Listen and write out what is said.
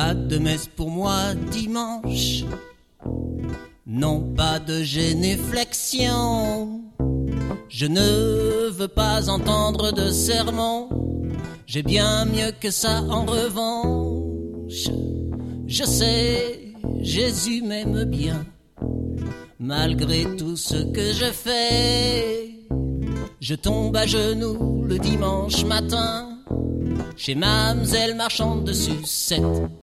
Pas de messe pour moi dimanche. Non, pas de généflexion. Je ne veux pas entendre de sermon. J'ai bien mieux que ça en revanche. Je sais, Jésus m'aime bien. Malgré tout ce que je fais, je tombe à genoux le dimanche matin chez Mamselle marchande de.